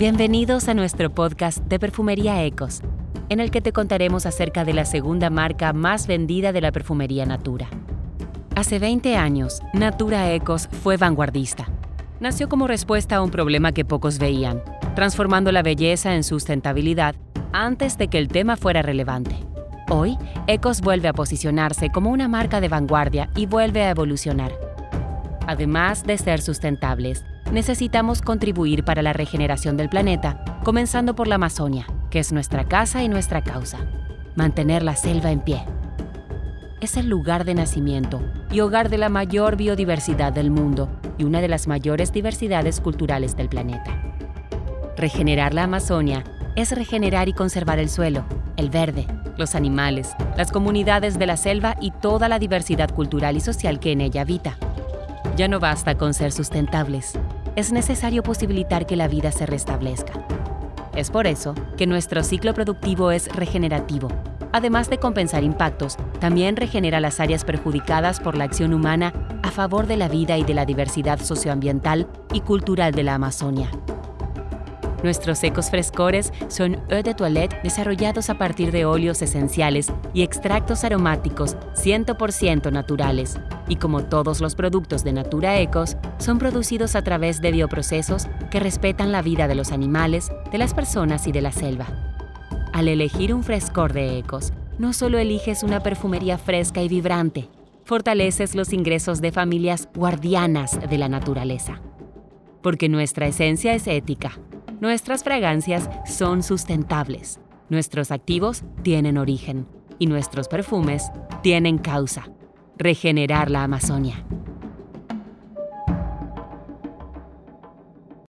Bienvenidos a nuestro podcast de Perfumería Ecos, en el que te contaremos acerca de la segunda marca más vendida de la perfumería Natura. Hace 20 años, Natura Ecos fue vanguardista. Nació como respuesta a un problema que pocos veían, transformando la belleza en sustentabilidad antes de que el tema fuera relevante. Hoy, Ecos vuelve a posicionarse como una marca de vanguardia y vuelve a evolucionar. Además de ser sustentables, necesitamos contribuir para la regeneración del planeta, comenzando por la Amazonia, que es nuestra casa y nuestra causa. Mantener la selva en pie. Es el lugar de nacimiento y hogar de la mayor biodiversidad del mundo y una de las mayores diversidades culturales del planeta. Regenerar la Amazonia es regenerar y conservar el suelo, el verde, los animales, las comunidades de la selva y toda la diversidad cultural y social que en ella habita. Ya no basta con ser sustentables, es necesario posibilitar que la vida se restablezca. Es por eso que nuestro ciclo productivo es regenerativo. Además de compensar impactos, también regenera las áreas perjudicadas por la acción humana a favor de la vida y de la diversidad socioambiental y cultural de la Amazonia. Nuestros secos frescores son eau de toilette desarrollados a partir de óleos esenciales y extractos aromáticos 100% naturales. Y como todos los productos de Natura Ecos, son producidos a través de bioprocesos que respetan la vida de los animales, de las personas y de la selva. Al elegir un frescor de Ecos, no solo eliges una perfumería fresca y vibrante, fortaleces los ingresos de familias guardianas de la naturaleza. Porque nuestra esencia es ética, Nuestras fragancias son sustentables, nuestros activos tienen origen y nuestros perfumes tienen causa. Regenerar la Amazonia.